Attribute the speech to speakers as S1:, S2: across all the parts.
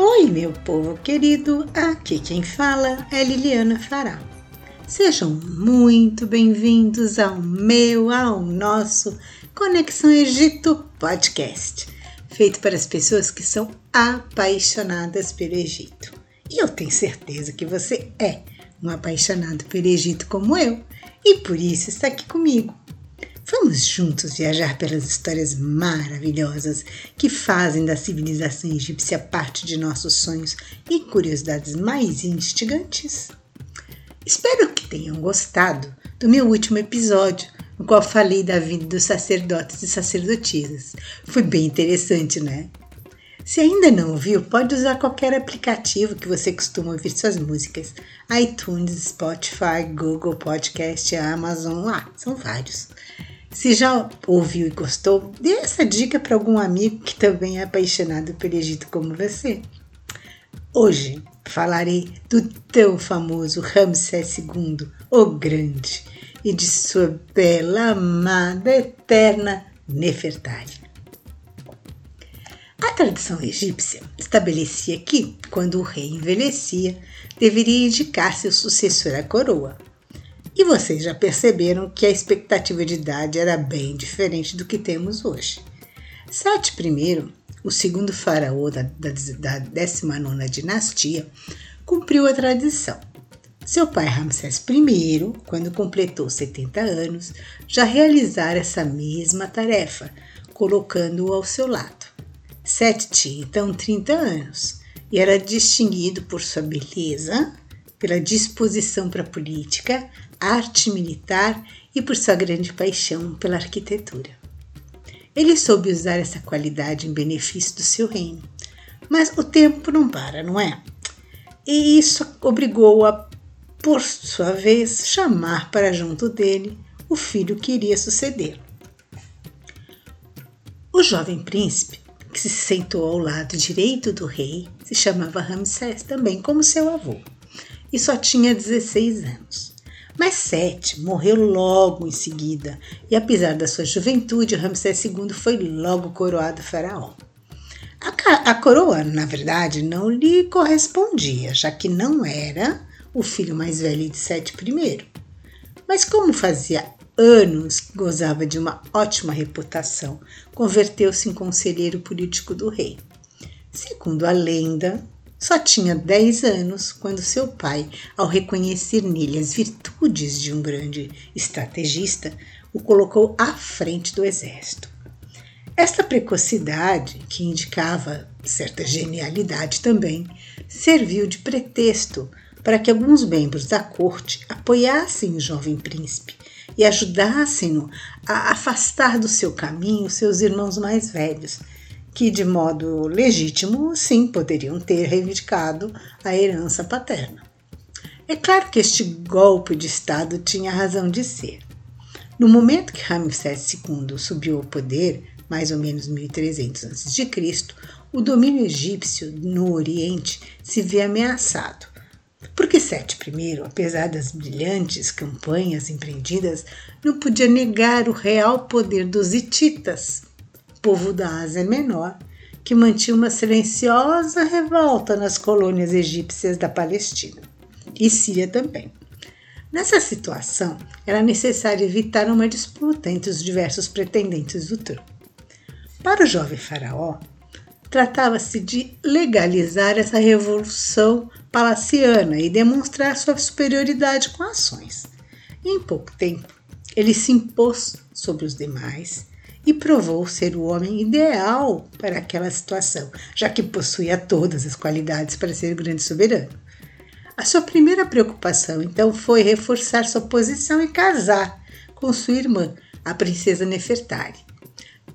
S1: Oi, meu povo querido, aqui quem fala é Liliana Fará. Sejam muito bem-vindos ao meu, ao nosso Conexão Egito Podcast, feito para as pessoas que são apaixonadas pelo Egito. E eu tenho certeza que você é um apaixonado pelo Egito como eu, e por isso está aqui comigo Vamos juntos viajar pelas histórias maravilhosas que fazem da civilização egípcia parte de nossos sonhos e curiosidades mais instigantes? Espero que tenham gostado do meu último episódio, no qual falei da vida dos sacerdotes e sacerdotisas. Foi bem interessante, né? Se ainda não ouviu, pode usar qualquer aplicativo que você costuma ouvir suas músicas. iTunes, Spotify, Google Podcast, Amazon, ah, são vários. Se já ouviu e gostou, dê essa dica para algum amigo que também é apaixonado pelo Egito como você. Hoje falarei do tão famoso Ramsés II, o Grande, e de sua bela, amada, eterna Nefertari. A tradição egípcia estabelecia que, quando o rei envelhecia, deveria indicar seu sucessor à coroa, e vocês já perceberam que a expectativa de idade era bem diferente do que temos hoje. Sete I, o segundo faraó da, da, da 19 dinastia, cumpriu a tradição. Seu pai Ramsés I, quando completou 70 anos, já realizara essa mesma tarefa, colocando-o ao seu lado. Sete tinha então 30 anos e era distinguido por sua beleza, pela disposição para a política, arte militar e por sua grande paixão pela arquitetura. Ele soube usar essa qualidade em benefício do seu reino. Mas o tempo não para, não é? E isso obrigou a, por sua vez, chamar para junto dele o filho que iria sucedê-lo. O jovem príncipe, que se sentou ao lado direito do rei, se chamava Ramsés, também como seu avô, e só tinha 16 anos. Mas Sete morreu logo em seguida, e apesar da sua juventude, Ramsés II foi logo coroado faraó. A, a coroa, na verdade, não lhe correspondia, já que não era o filho mais velho de Sete I. Mas como fazia anos que gozava de uma ótima reputação, converteu-se em conselheiro político do rei. Segundo a lenda, só tinha 10 anos quando seu pai, ao reconhecer nele as virtudes de um grande estrategista, o colocou à frente do exército. Esta precocidade, que indicava certa genialidade também, serviu de pretexto para que alguns membros da corte apoiassem o jovem príncipe e ajudassem-no a afastar do seu caminho seus irmãos mais velhos, que, de modo legítimo, sim, poderiam ter reivindicado a herança paterna. É claro que este golpe de Estado tinha razão de ser. No momento que Ramsés II subiu ao poder, mais ou menos 1300 a.C., o domínio egípcio no Oriente se vê ameaçado. Porque Sete I, apesar das brilhantes campanhas empreendidas, não podia negar o real poder dos hititas, povo da Ásia Menor, que mantinha uma silenciosa revolta nas colônias egípcias da Palestina e Síria também. Nessa situação, era necessário evitar uma disputa entre os diversos pretendentes do trono. Para o jovem faraó, tratava-se de legalizar essa revolução palaciana e demonstrar sua superioridade com ações. em pouco tempo, ele se impôs sobre os demais e provou ser o homem ideal para aquela situação, já que possuía todas as qualidades para ser grande soberano. A sua primeira preocupação, então, foi reforçar sua posição e casar com sua irmã, a princesa Nefertari.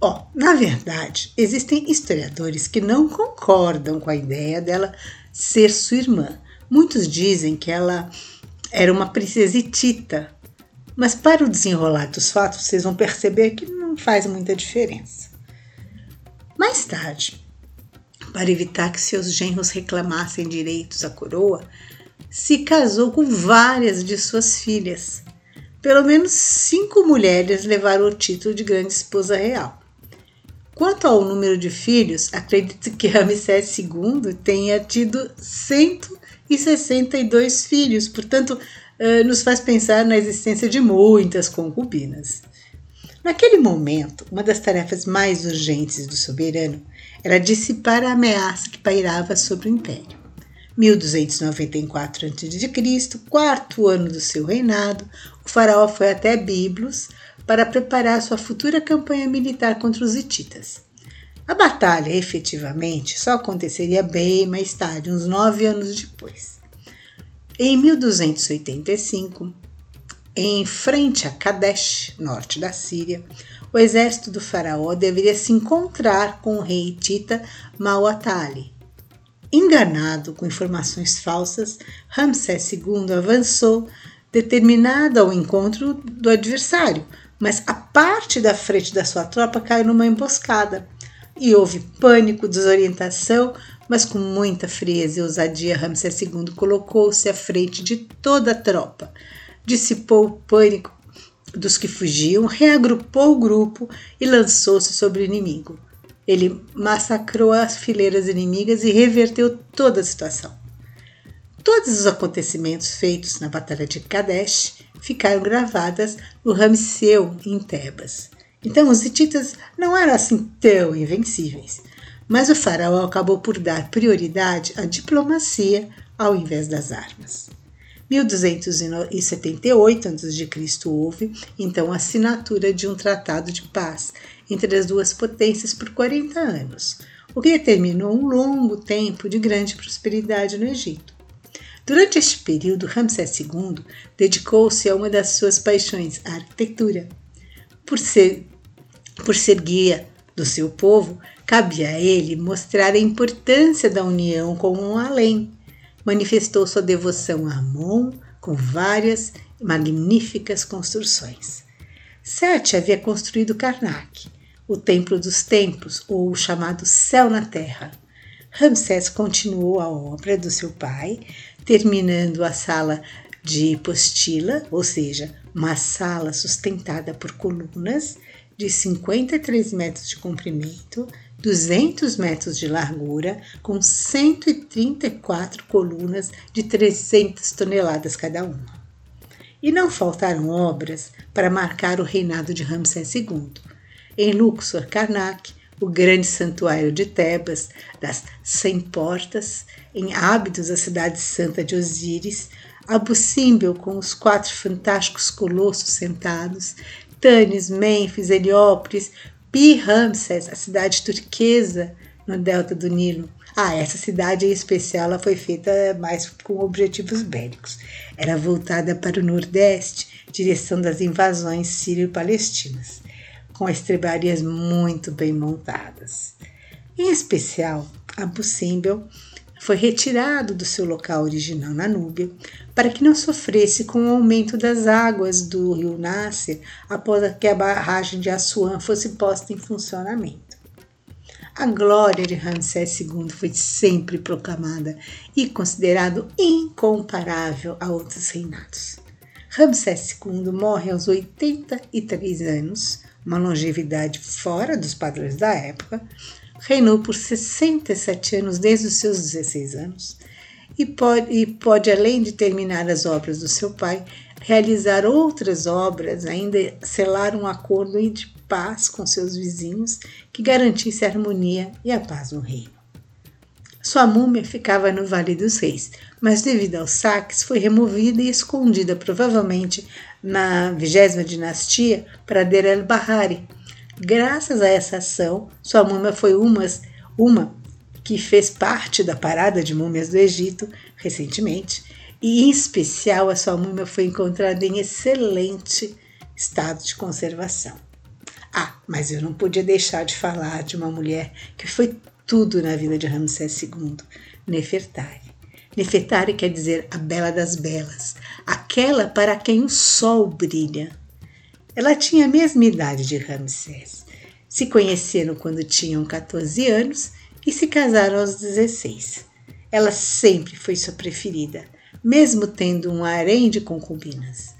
S1: Oh, na verdade, existem historiadores que não concordam com a ideia dela ser sua irmã. Muitos dizem que ela era uma princesa hitita, mas para o desenrolar dos fatos, vocês vão perceber que faz muita diferença. Mais tarde, para evitar que seus genros reclamassem direitos à coroa, se casou com várias de suas filhas. Pelo menos cinco mulheres levaram o título de grande esposa real. Quanto ao número de filhos, acredito que Ramsés II tenha tido 162 filhos, portanto, nos faz pensar na existência de muitas concubinas. Naquele momento, uma das tarefas mais urgentes do soberano era dissipar a ameaça que pairava sobre o império. 1294 a.C., quarto ano do seu reinado, o faraó foi até Biblos para preparar sua futura campanha militar contra os hititas. A batalha, efetivamente, só aconteceria bem mais tarde, uns nove anos depois. Em 1285, em frente a Kadesh, norte da Síria, o exército do faraó deveria se encontrar com o rei hitita Mauatali. Enganado com informações falsas, Ramsés II avançou, determinado ao encontro do adversário, mas a parte da frente da sua tropa caiu numa emboscada. E houve pânico, desorientação, mas com muita frieza e ousadia, Ramsés II colocou-se à frente de toda a tropa. Dissipou o pânico dos que fugiam, reagrupou o grupo e lançou-se sobre o inimigo. Ele massacrou as fileiras inimigas e reverteu toda a situação. Todos os acontecimentos feitos na Batalha de Kadesh ficaram gravadas no Ramseu em Tebas. Então os hititas não eram assim tão invencíveis, mas o faraó acabou por dar prioridade à diplomacia ao invés das armas. 1278 a.C. houve então a assinatura de um tratado de paz entre as duas potências por 40 anos, o que determinou um longo tempo de grande prosperidade no Egito. Durante este período, Ramsés II dedicou-se a uma das suas paixões, a arquitetura. Por ser, por ser guia do seu povo, cabia a ele mostrar a importância da união com o além. Manifestou sua devoção a Amon com várias magníficas construções. Sete havia construído Karnak, o Templo dos Templos, ou o chamado Céu na Terra. Ramsés continuou a obra do seu pai, terminando a sala de hipostila, ou seja, uma sala sustentada por colunas de 53 metros de comprimento, 200 metros de largura, com 134 colunas de 300 toneladas cada uma. E não faltaram obras para marcar o reinado de Ramsés II em Luxor, Karnak, o grande santuário de Tebas, das Cem Portas, em Ábidos, a cidade santa de Osíris, Abu Simbel com os quatro fantásticos colossos sentados, Tanis, Mênfis, Heliópolis, Pi-Ramsés, a cidade turquesa no delta do Nilo. Ah, essa cidade em especial ela foi feita mais com objetivos bélicos. Era voltada para o nordeste, direção das invasões sírio-palestinas com estrebarias muito bem montadas. Em especial, Abu Simbel foi retirado do seu local original na Núbia para que não sofresse com o aumento das águas do rio Nasser após que a barragem de Assuã fosse posta em funcionamento. A glória de Ramsés II foi sempre proclamada e considerado incomparável a outros reinados. Ramsés II morre aos 83 anos, uma longevidade fora dos padrões da época, reinou por 67 anos desde os seus 16 anos e pode, e pode, além de terminar as obras do seu pai, realizar outras obras, ainda selar um acordo de paz com seus vizinhos que garantisse a harmonia e a paz no reino. Sua múmia ficava no Vale dos Reis, mas devido aos saques foi removida e escondida provavelmente na vigésima dinastia para Der el-Bahari. Graças a essa ação, sua múmia foi umas, uma que fez parte da parada de múmias do Egito recentemente, e em especial a sua múmia foi encontrada em excelente estado de conservação. Ah, mas eu não podia deixar de falar de uma mulher que foi tudo na vida de Ramsés II, Nefertari. Nefertari quer dizer a bela das belas, aquela para quem o sol brilha. Ela tinha a mesma idade de Ramsés. Se conheceram quando tinham 14 anos e se casaram aos 16. Ela sempre foi sua preferida, mesmo tendo um harém de concubinas.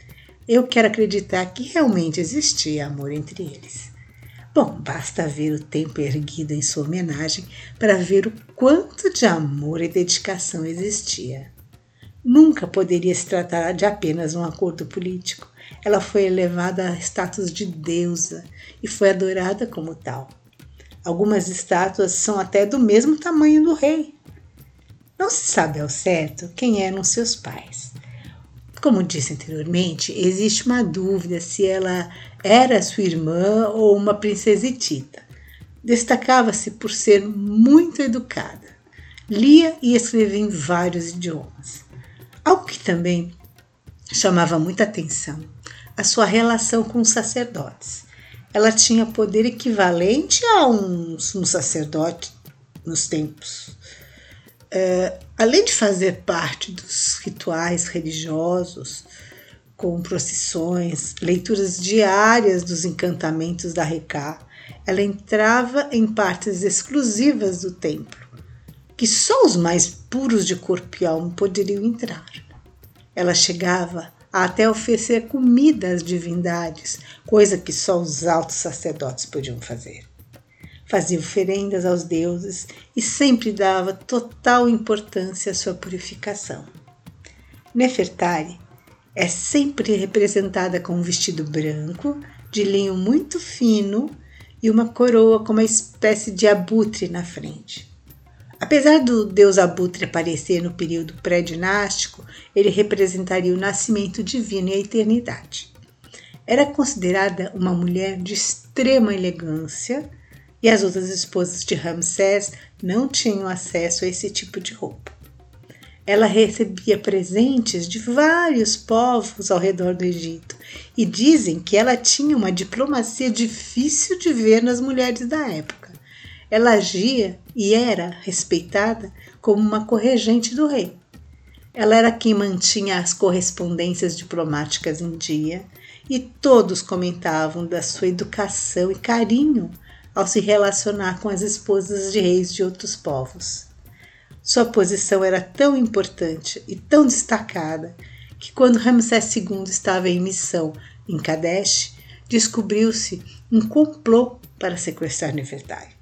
S1: Eu quero acreditar que realmente existia amor entre eles. Bom, basta ver o templo erguido em sua homenagem para ver o quanto de amor e dedicação existia. Nunca poderia se tratar de apenas um acordo político. Ela foi elevada a status de deusa e foi adorada como tal. Algumas estátuas são até do mesmo tamanho do rei. Não se sabe ao certo quem eram seus pais. Como disse anteriormente, existe uma dúvida se ela era sua irmã ou uma princesitita. Destacava-se por ser muito educada. Lia e escrevia em vários idiomas. Algo que também chamava muita atenção, a sua relação com os sacerdotes. Ela tinha poder equivalente a um, sacerdote nos tempos. É, além de fazer parte dos rituais religiosos, com procissões, leituras diárias dos encantamentos da Recá, ela entrava em partes exclusivas do templo, que só os mais puros de corpo e alma poderiam entrar. Ela chegava até oferecer comida às divindades, coisa que só os altos sacerdotes podiam fazer. Fazia oferendas aos deuses e sempre dava total importância à sua purificação. Nefertari é sempre representada com um vestido branco, de linho muito fino e uma coroa com uma espécie de abutre na frente. Apesar do deus abutre aparecer no período pré-dinástico, ele representaria o nascimento divino e a eternidade. Era considerada uma mulher de extrema elegância e as outras esposas de Ramsés não tinham acesso a esse tipo de roupa. Ela recebia presentes de vários povos ao redor do Egito e dizem que ela tinha uma diplomacia difícil de ver nas mulheres da época. Ela agia e era respeitada como uma corregente do rei. Ela era quem mantinha as correspondências diplomáticas em dia e todos comentavam da sua educação e carinho ao se relacionar com as esposas de reis de outros povos. Sua posição era tão importante e tão destacada que, quando Ramsés II estava em missão em Kadesh, descobriu-se um complô para sequestrar Nefertari.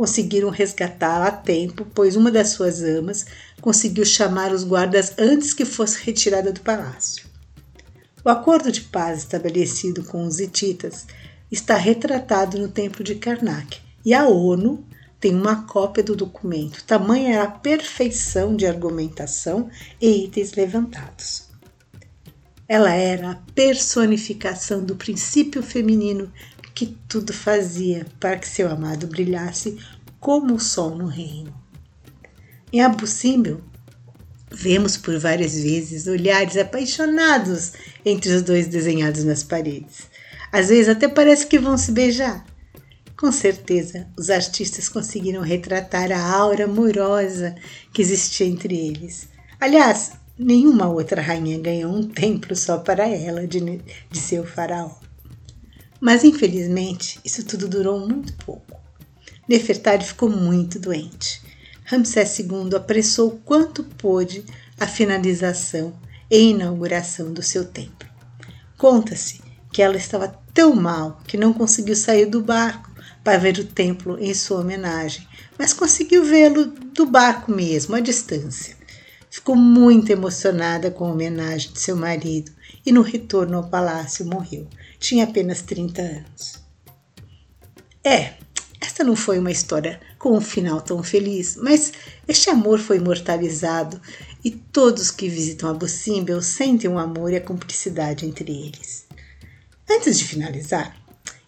S1: Conseguiram resgatá-la a tempo, pois uma das suas amas conseguiu chamar os guardas antes que fosse retirada do palácio. O acordo de paz estabelecido com os hititas está retratado no templo de Karnak e a ONU tem uma cópia do documento. Tamanha era a perfeição de argumentação e itens levantados. Ela era a personificação do princípio feminino que tudo fazia para que seu amado brilhasse como o sol no reino. Em Abu Simbel, vemos por várias vezes olhares apaixonados entre os dois desenhados nas paredes. Às vezes até parece que vão se beijar. Com certeza, os artistas conseguiram retratar a aura amorosa que existia entre eles. Aliás, nenhuma outra rainha ganhou um templo só para ela de, de seu faraó. Mas infelizmente, isso tudo durou muito pouco. Nefertari ficou muito doente. Ramsés II apressou quanto pôde a finalização e inauguração do seu templo. Conta-se que ela estava tão mal que não conseguiu sair do barco para ver o templo em sua homenagem, mas conseguiu vê-lo do barco mesmo, à distância. Ficou muito emocionada com a homenagem de seu marido e no retorno ao palácio morreu. Tinha apenas 30 anos. É, esta não foi uma história com um final tão feliz, mas este amor foi imortalizado e todos que visitam Abu Simbel sentem o um amor e a cumplicidade entre eles. Antes de finalizar,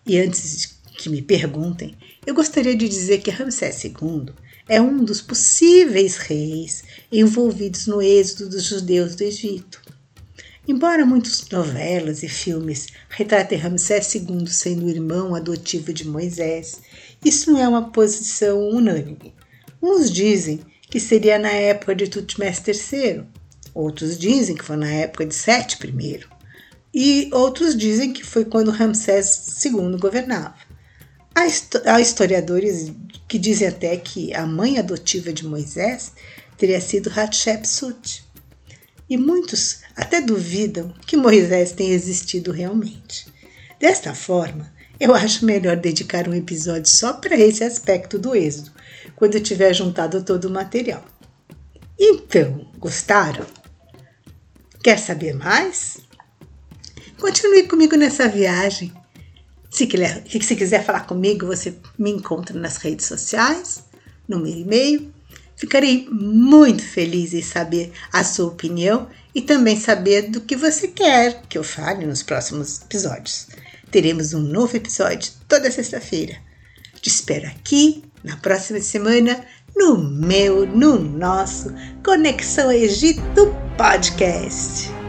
S1: e antes que me perguntem, eu gostaria de dizer que Ramsés II é um dos possíveis reis envolvidos no êxodo dos judeus do Egito. Embora muitas novelas e filmes retratem Ramsés II sendo o irmão adotivo de Moisés, isso não é uma posição unânime. Uns dizem que seria na época de Tutmés III, outros dizem que foi na época de Sete I, e outros dizem que foi quando Ramsés II governava. Há historiadores que dizem até que a mãe adotiva de Moisés teria sido Hatshepsut. E muitos até duvidam que Moisés tenha existido realmente. Desta forma, eu acho melhor dedicar um episódio só para esse aspecto do êxodo, quando eu tiver juntado todo o material. Então, gostaram? Quer saber mais? Continue comigo nessa viagem. Se quiser, se quiser falar comigo, você me encontra nas redes sociais, no meu e-mail. Ficarei muito feliz em saber a sua opinião e também saber do que você quer que eu fale nos próximos episódios. Teremos um novo episódio toda sexta-feira. Te espero aqui na próxima semana no meu, no nosso Conexão Egito Podcast.